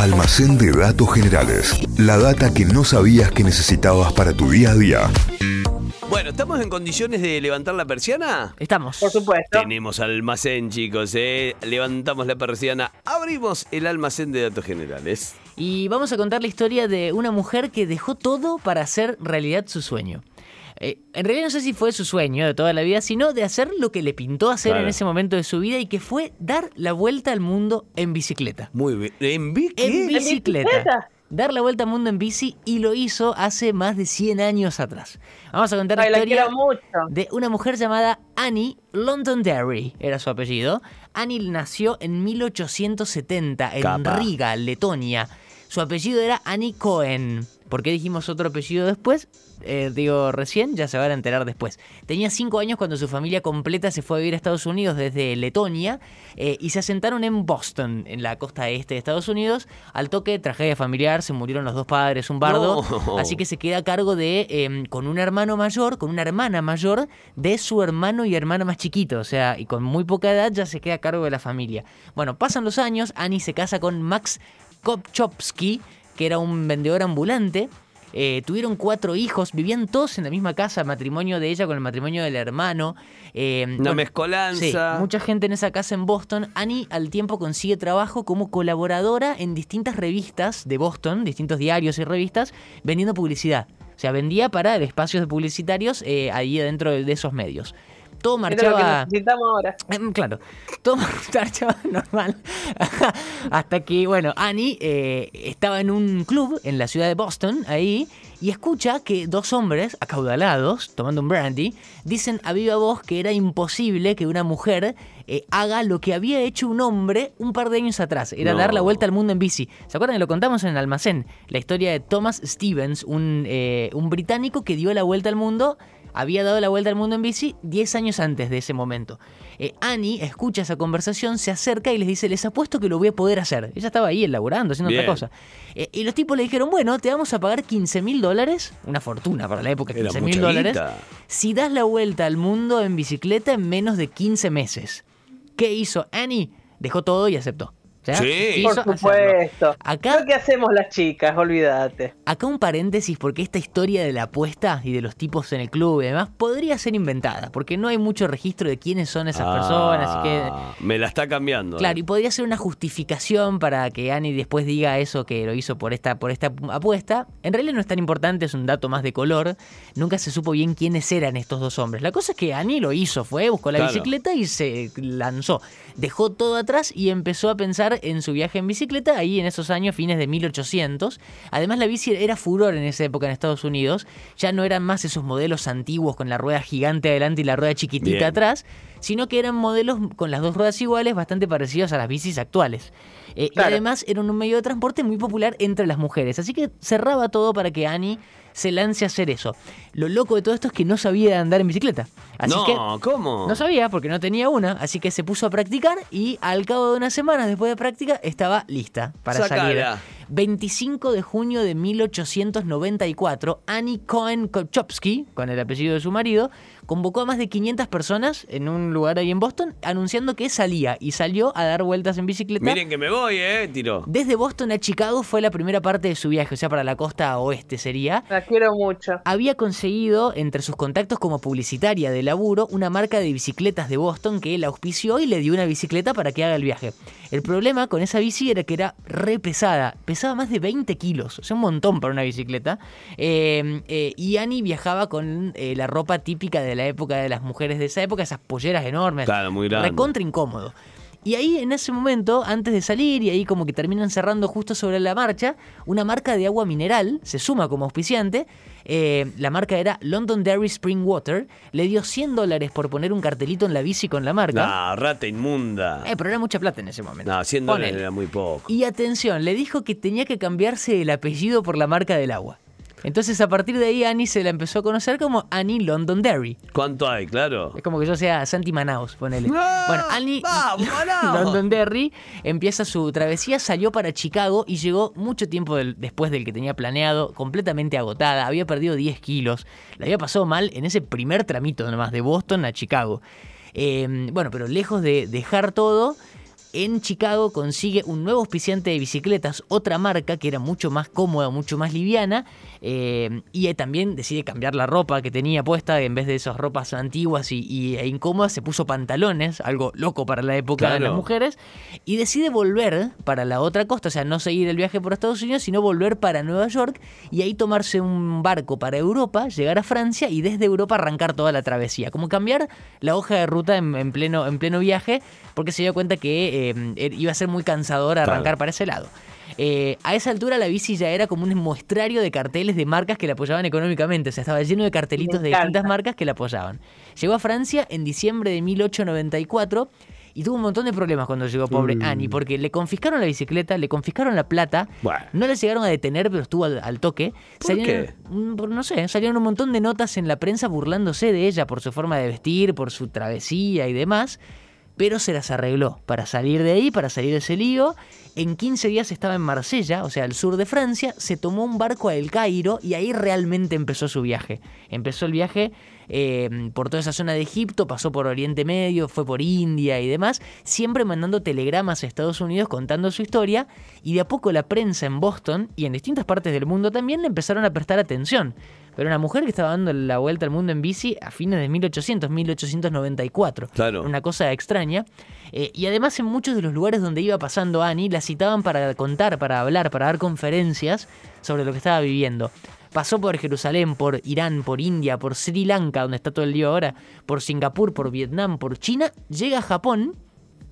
Almacén de datos generales. La data que no sabías que necesitabas para tu día a día. Bueno, ¿estamos en condiciones de levantar la persiana? Estamos. Por supuesto. Tenemos almacén, chicos, ¿eh? Levantamos la persiana, abrimos el almacén de datos generales. Y vamos a contar la historia de una mujer que dejó todo para hacer realidad su sueño. Eh, en realidad no sé si fue su sueño de toda la vida, sino de hacer lo que le pintó hacer Claro. en ese momento de su vida y que fue dar la vuelta al mundo en bicicleta. Muy bien. ¿En bicicleta. bicicleta? Dar la vuelta al mundo en bici y lo hizo hace más de 100 años atrás. Vamos a contar Ay, la la historia quiero mucho. de una mujer llamada Annie Londonderry, era su apellido. Annie nació en 1870 en Capa. Riga, Letonia. Su apellido era Annie Cohen. ¿Por qué dijimos otro apellido después? Eh, digo recién, ya se van a enterar después. Tenía 5 años cuando su familia completa se fue a vivir a Estados Unidos desde Letonia eh, y se asentaron en Boston, en la costa este de Estados Unidos. Al toque, tragedia familiar, se murieron los dos padres, un bardo. No. Así que se queda a cargo de, eh, con un hermano mayor, con una hermana mayor, de su hermano y hermana más chiquito. O sea, y con muy poca edad ya se queda a cargo de la familia. Bueno, pasan los años, Annie se casa con Max Kopchowski, que era un vendedor ambulante. Eh, tuvieron cuatro hijos, vivían todos en la misma casa, matrimonio de ella con el matrimonio del hermano. Eh, Una bueno, mezcolanza. Sí, mucha gente en esa casa en Boston. Annie al tiempo consigue trabajo como colaboradora en distintas revistas de Boston, distintos diarios y revistas, vendiendo publicidad. O sea, vendía para espacios publicitarios eh, ahí dentro de, de esos medios. Todo es lo que marchaba... necesitamos ahora. Em, Claro, todo marchaba normal. Hasta que, bueno, Annie eh, estaba en un club en la ciudad de Boston, ahí, y escucha que dos hombres, acaudalados, tomando un brandy, dicen a viva voz que era imposible que una mujer eh, haga lo que había hecho un hombre un par de años atrás. Era No. dar la vuelta al mundo en bici. ¿Se acuerdan? Lo contamos en el almacén. La historia de Thomas Stevens, un, eh, un británico que dio la vuelta al mundo había dado la vuelta al mundo en bici 10 años antes de ese momento. Eh, Annie escucha esa conversación, se acerca y les dice, les apuesto que lo voy a poder hacer. Ella estaba ahí elaborando, haciendo Bien. otra cosa. Eh, y los tipos le dijeron, bueno, te vamos a pagar 15 mil dólares, una fortuna para la época, Era 15 mil dólares, si das la vuelta al mundo en bicicleta en menos de 15 meses. ¿Qué hizo Annie? Dejó todo y aceptó. Sí. Por supuesto. Acá Lo que hacemos las chicas, olvídate. Acá un paréntesis porque esta historia de la apuesta y de los tipos en el club y demás podría ser inventada, porque no hay mucho registro de quiénes son esas personas, así que... Ah, Me la está cambiando. Claro, y podría ser una justificación para que Annie después diga eso que lo hizo por esta, por esta apuesta. En realidad no es tan importante, es un dato más de color. Nunca se supo bien quiénes eran estos dos hombres. La cosa es que Annie lo hizo, fue, buscó la Claro. bicicleta y se lanzó. Dejó todo atrás y empezó a pensar en su viaje en bicicleta ahí en esos años, fines de 1800. Además la bici era furor en esa época en Estados Unidos. Ya no eran más esos modelos antiguos con la rueda gigante adelante y la rueda chiquitita Bien. atrás, sino que eran modelos con las dos ruedas iguales, bastante parecidos a las bicis actuales. Eh, Claro. Y además eran un medio de transporte muy popular entre las mujeres. Así que cerraba todo para que Annie se lance a hacer eso. Lo loco de todo esto es que no sabía andar en bicicleta. Así no, que ¿cómo? no sabía porque no tenía una, así que se puso a practicar y al cabo de unas semanas después de práctica estaba lista para Sacala. salir. 25 de junio de 1894, Annie Cohen Kopchowski, con el apellido de su marido, convocó a más de 500 personas en un lugar ahí en Boston anunciando que salía y salió a dar vueltas en bicicleta. Miren que me voy, ¿eh? Tiró. Desde Boston a Chicago fue la primera parte de su viaje, o sea, para la costa oeste sería. La quiero mucho. Había conseguido, entre sus contactos como publicitaria de laburo, una marca de bicicletas de Boston que él auspició y le dio una bicicleta para que haga el viaje. El problema con esa bici era que era re pesada, pesaba más de 20 kilos, o sea, un montón para una bicicleta. Eh, eh, y Annie viajaba con eh, la ropa típica de la época de las mujeres de esa época, esas polleras enormes. Claro, muy grande. Recontra incómodo. Y ahí en ese momento, antes de salir, y ahí como que terminan cerrando justo sobre la marcha, una marca de agua mineral se suma como auspiciante. Eh, la marca era London Dairy Spring Water. Le dio 100 dólares por poner un cartelito en la bici con la marca. No, rata inmunda. Eh, pero era mucha plata en ese momento. No, 100 dólares Ponele. era muy poco. Y atención, le dijo que tenía que cambiarse el apellido por la marca del agua. Entonces a partir de ahí Annie se la empezó a conocer como Annie London Dairy. ¿Cuánto hay? Claro. Es como que yo sea Santi Manaus, ponele. ¡Ah! Bueno, Annie ¡Vamos, Manaus! London Derry empieza su travesía, salió para Chicago y llegó mucho tiempo del- después del que tenía planeado, completamente agotada, había perdido 10 kilos, le había pasado mal en ese primer tramito nomás, de Boston a Chicago. Eh, bueno, pero lejos de dejar todo, en Chicago consigue un nuevo auspiciante de bicicletas, otra marca que era mucho más cómoda, mucho más liviana, eh, y también decide cambiar la ropa que tenía puesta, en vez de esas ropas antiguas y, y- e incómodas, se puso pantalones, algo loco para la época de las mujeres, y decide volver para la otra costa, o sea, no seguir el viaje por Estados Unidos, sino volver para Nueva York y ahí tomarse un barco para Europa, llegar a Francia y desde Europa arrancar toda la travesía. Como cambiar la hoja de ruta en, en pleno, en pleno viaje, porque se dio cuenta que eh, er- iba a ser muy cansador arrancar Claro. para ese lado. Eh, a esa altura la bici ya era como un muestrario de carteles de marcas que la apoyaban económicamente, o sea, estaba lleno de cartelitos de distintas marcas que la apoyaban. Llegó a Francia en diciembre de 1894 y tuvo un montón de problemas cuando llegó pobre Mm. Annie, porque le confiscaron la bicicleta, le confiscaron la plata, Bueno. no la llegaron a detener, pero estuvo al, al toque. ¿Por qué? no sé, salieron un montón de notas en la prensa burlándose de ella por su forma de vestir, por su travesía y demás. Pero se las arregló para salir de ahí, para salir de ese lío. En 15 días estaba en Marsella, o sea, al sur de Francia. Se tomó un barco a El Cairo y ahí realmente empezó su viaje. Empezó el viaje eh, por toda esa zona de Egipto, pasó por Oriente Medio, fue por India y demás, siempre mandando telegramas a Estados Unidos contando su historia. Y de a poco la prensa en Boston y en distintas partes del mundo también le empezaron a prestar atención. Pero una mujer que estaba dando la vuelta al mundo en bici a fines de 1800, 1894. Claro. Una cosa extraña. Eh, y además en muchos de los lugares donde iba pasando Annie la citaban para contar, para hablar, para dar conferencias sobre lo que estaba viviendo. Pasó por Jerusalén, por Irán, por India, por Sri Lanka, donde está todo el lío ahora, por Singapur, por Vietnam, por China, llega a Japón.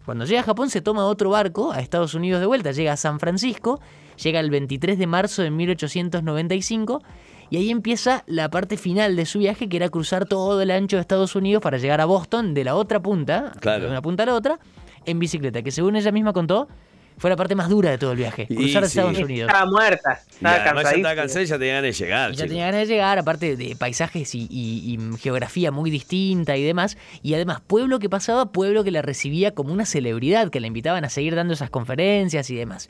Cuando llega a Japón se toma otro barco a Estados Unidos de vuelta, llega a San Francisco, llega el 23 de marzo de 1895 y ahí empieza la parte final de su viaje que era cruzar todo el ancho de Estados Unidos para llegar a Boston de la otra punta, Claro. de una punta a la otra, en bicicleta, que según ella misma contó, fue la parte más dura de todo el viaje, Y cruzar sí. Estados Unidos. Estaba muerta. Y Estaba ya estaba cansada y ya tenía ganas de llegar. Y ya tenía ganas de llegar, aparte de paisajes y, y- y geografía muy distinta y demás. Y además, pueblo que pasaba, pueblo que la recibía como una celebridad, que la invitaban a seguir dando esas conferencias y demás.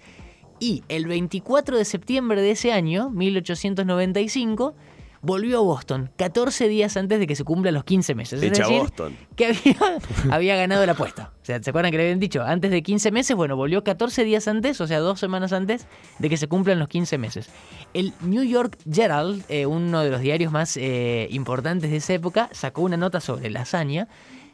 Y el 24 de septiembre de ese año, 1895, volvió a Boston, 14 días antes de que se cumplan los 15 meses. Es Echa decir, Boston. que había, había ganado la apuesta. O sea, ¿se acuerdan que le habían dicho? Antes de 15 meses, bueno, volvió 14 días antes, o sea, dos semanas antes de que se cumplan los 15 meses. El New York Herald, eh, uno de los diarios más eh, importantes de esa época, sacó una nota sobre la hazaña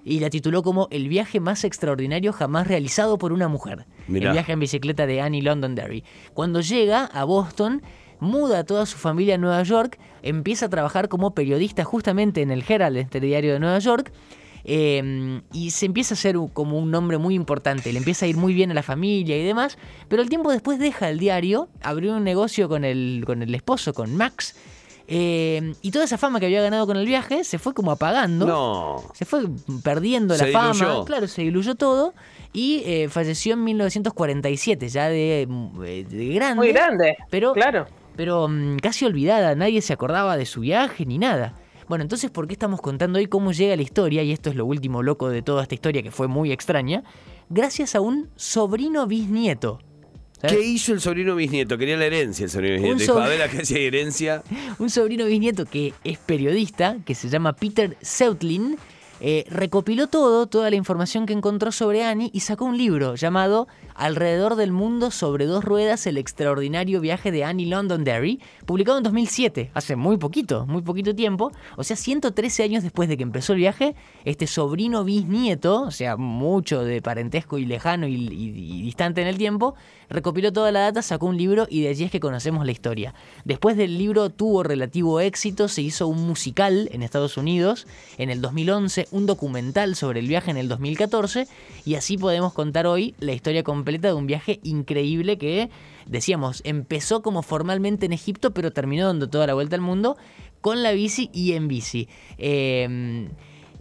y la tituló como El viaje más extraordinario jamás realizado por una mujer. Mirá. El viaje en bicicleta de Annie Londonderry. Cuando llega a Boston, muda a toda su familia a Nueva York, empieza a trabajar como periodista justamente en el Herald, este diario de Nueva York, eh, y se empieza a un- como un nombre muy importante, le empieza a ir muy bien a la familia y demás, pero el tiempo después deja el diario, abrió un negocio con el, con el esposo, con Max, eh, y toda esa fama que había ganado con el viaje se fue como apagando. No. Se fue perdiendo Se la fama, diluyó. claro, se diluyó todo y eh, falleció en 1947, ya de, eh, de grande. Muy grande. Pero, Claro. pero mm, casi olvidada, nadie se acordaba de su viaje ni nada. Bueno, entonces, ¿por qué estamos contando hoy cómo llega la historia? Y esto es lo último loco de toda esta historia que fue muy extraña. Gracias a un sobrino bisnieto. ¿Qué hizo el sobrino bisnieto? Quería la herencia el sobrino bisnieto. Un Dijo, a ver, herencia. un sobrino bisnieto que es periodista, que se llama Peter Seutlin, eh, recopiló todo, toda la información que encontró sobre Annie y sacó un libro llamado Alrededor del mundo sobre dos ruedas, el extraordinario viaje de Annie Londonderry, publicado en 2007, hace muy poquito, muy poquito tiempo, o sea, 113 años después de que empezó el viaje, este sobrino bisnieto, o sea, mucho de parentesco y lejano y, distante en el tiempo, recopiló toda la data, sacó un libro y de allí es que conocemos la historia. Después del libro tuvo relativo éxito, se hizo un musical en Estados Unidos en el 2011, un documental sobre el viaje en el 2014 y así podemos contar hoy la historia completa de un viaje increíble que, decíamos, empezó como formalmente en Egipto pero terminó dando toda la vuelta al mundo con la bici y en bici. Eh,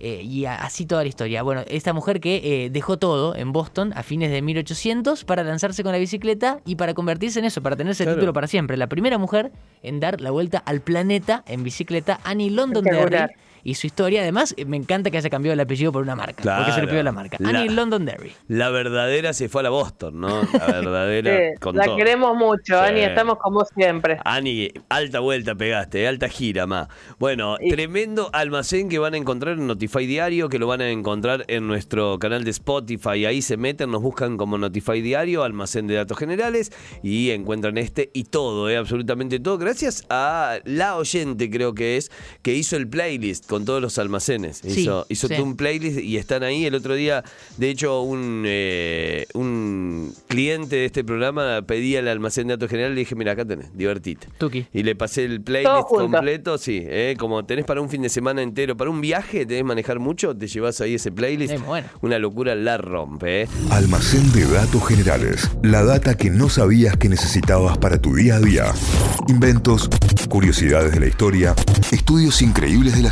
eh, y así toda la historia. Bueno, esta mujer que eh, dejó todo en Boston a fines de 1800 para lanzarse con la bicicleta y para convertirse en eso, para tener ese Claro. título para siempre. La primera mujer en dar la vuelta al planeta en bicicleta, Annie Londonderry. Y su historia. Además, me encanta que haya cambiado el apellido por una marca. Porque se le pidió la marca. La- Annie Londonderry. La verdadera se fue a la Boston, ¿no? La verdadera Sí, con la todo. queremos mucho, Sí. Ani, estamos como siempre. Ani, alta vuelta pegaste, eh, alta gira más. Bueno, Y- tremendo almacén que van a encontrar en Notify Diario, que lo van a encontrar en nuestro canal de Spotify. Ahí se meten, nos buscan como Notify Diario, almacén de datos generales, y encuentran este y todo, eh, absolutamente todo. Gracias a la oyente, creo que es, que hizo el playlist con todos los almacenes. Sí, hizo hizo sí. un playlist y están ahí. El otro día, de hecho, un, eh, un cliente de este programa pedía el almacén de datos generales y le dije, mira, acá tenés, divertite. Tuki. Y le pasé el playlist completo, sí. eh, como tenés para un fin de semana entero, para un viaje, tenés manejar mucho, te llevas ahí ese playlist. Eh, bueno. Una locura la rompe, ¿eh? Almacén de datos generales. La data que no sabías que necesitabas para tu día a día. Inventos, curiosidades de la historia, estudios increíbles de la